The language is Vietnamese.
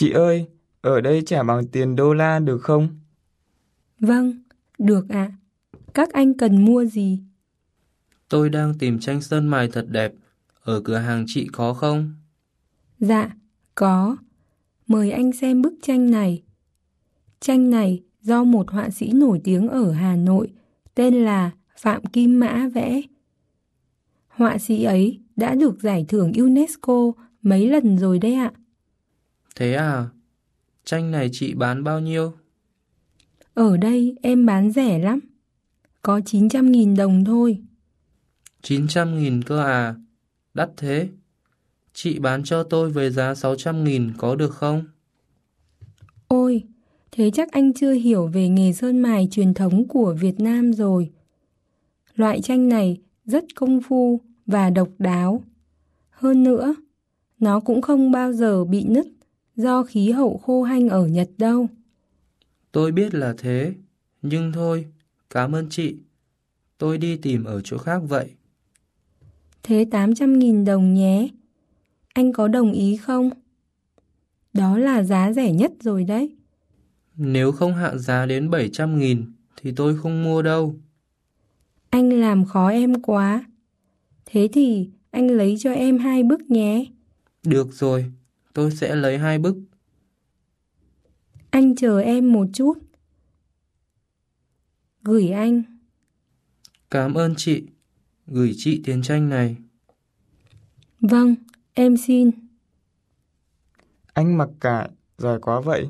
Chị ơi, ở đây trả bằng tiền đô la được không? Vâng, được ạ. Các anh cần mua gì? Tôi đang tìm tranh sơn mài thật đẹp. Ở cửa hàng chị có không? Dạ, có. Mời anh xem bức tranh này. Tranh này do một họa sĩ nổi tiếng ở Hà Nội tên là Phạm Kim Mã vẽ. Họa sĩ ấy đã được giải thưởng UNESCO mấy lần rồi đấy ạ. Thế à? Tranh này chị bán bao nhiêu? Ở đây em bán rẻ lắm. Có 900.000 đồng thôi. 900.000 cơ à? Đắt thế. Chị bán cho tôi với giá 600.000 có được không? Ôi, thế chắc anh chưa hiểu về nghề sơn mài truyền thống của Việt Nam rồi. Loại tranh này rất công phu và độc đáo. Hơn nữa, nó cũng không bao giờ bị nứt do khí hậu khô hanh ở Nhật đâu. Tôi biết là thế, nhưng thôi, cảm ơn chị. Tôi đi tìm ở chỗ khác vậy. Thế 800.000 đồng nhé. Anh có đồng ý không? Đó là giá rẻ nhất rồi đấy. Nếu không hạ giá đến 700.000 thì tôi không mua đâu. Anh làm khó em quá. Thế thì anh lấy cho em hai bức nhé. Được rồi, tôi sẽ lấy hai bức. Anh chờ em một chút. Gửi anh. Cảm ơn chị. Gửi chị tiền tranh này. Vâng, em xin. Anh mặc cả, giỏi quá vậy.